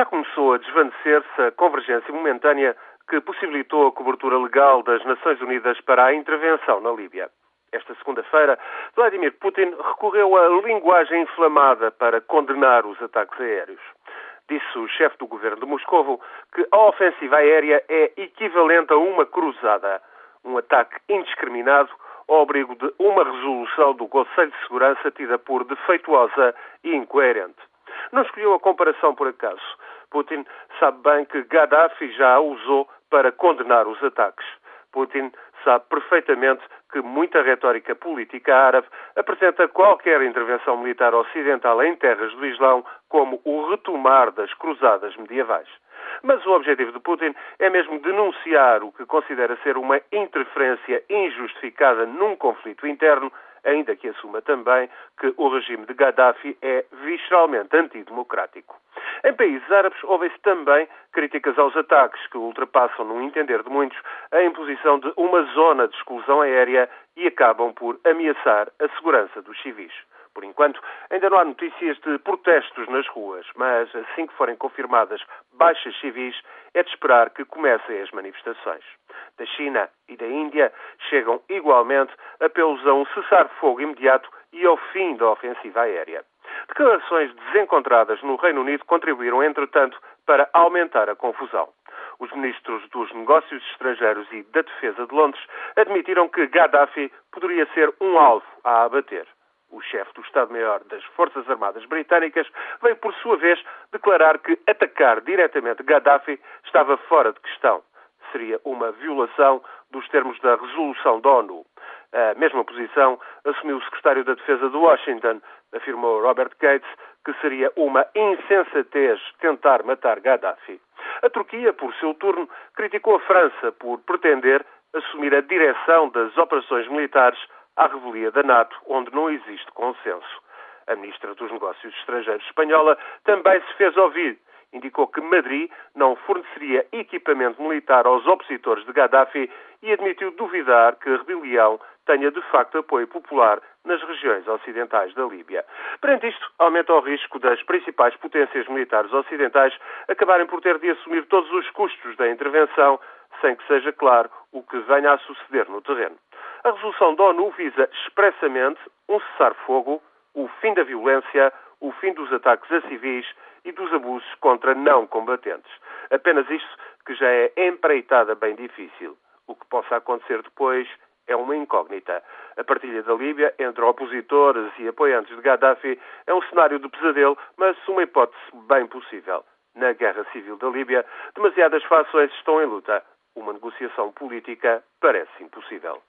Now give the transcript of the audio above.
já começou a desvanecer-se a convergência momentânea que possibilitou a cobertura legal das Nações Unidas para a intervenção na Líbia. Esta segunda-feira, Vladimir Putin recorreu à linguagem inflamada para condenar os ataques aéreos. Disse o chefe do governo de Moscovo que a ofensiva aérea é equivalente a uma cruzada, um ataque indiscriminado ao abrigo de uma resolução do Conselho de Segurança tida por defeituosa e incoerente. Não escolheu a comparação por acaso. Putin sabe bem que Gaddafi já a usou para condenar os ataques. Putin sabe perfeitamente que muita retórica política árabe apresenta qualquer intervenção militar ocidental em terras do Islão como o retomar das cruzadas medievais. Mas o objetivo de Putin é mesmo denunciar o que considera ser uma interferência injustificada num conflito interno, ainda que assuma também que o regime de Gaddafi é visceralmente antidemocrático. Em países árabes, houve-se também críticas aos ataques que ultrapassam, no entender de muitos, a imposição de uma zona de exclusão aérea e acabam por ameaçar a segurança dos civis. Por enquanto, ainda não há notícias de protestos nas ruas, mas assim que forem confirmadas baixas civis, é de esperar que comecem as manifestações. Da China e da Índia chegam igualmente apelos a um cessar-fogo imediato e ao fim da ofensiva aérea. Declarações desencontradas no Reino Unido contribuíram, entretanto, para aumentar a confusão. Os ministros dos Negócios Estrangeiros e da Defesa de Londres admitiram que Gaddafi poderia ser um alvo a abater. O chefe do Estado-Maior das Forças Armadas Britânicas veio, por sua vez, declarar que atacar diretamente Gaddafi estava fora de questão. Seria uma violação dos termos da resolução da ONU. A mesma posição assumiu o secretário da Defesa de Washington, afirmou Robert Gates, que seria uma insensatez tentar matar Gaddafi. A Turquia, por seu turno, criticou a França por pretender assumir a direção das operações militares à revelia da NATO, onde não existe consenso. A ministra dos Negócios Estrangeiros espanhola também se fez ouvir. Indicou que Madrid não forneceria equipamento militar aos opositores de Gaddafi e admitiu duvidar que a rebelião tenha de facto apoio popular nas regiões ocidentais da Líbia. Perante isto, aumenta o risco das principais potências militares ocidentais acabarem por ter de assumir todos os custos da intervenção, sem que seja claro o que venha a suceder no terreno. A resolução da ONU visa expressamente um cessar-fogo, o fim da violência, o fim dos ataques a civis e dos abusos contra não combatentes. Apenas isto que já é empreitada bem difícil. O que possa acontecer depois é uma incógnita. A partilha da Líbia entre opositores e apoiantes de Gaddafi é um cenário de pesadelo, mas uma hipótese bem possível. Na guerra civil da Líbia, demasiadas fações estão em luta. Uma negociação política parece impossível.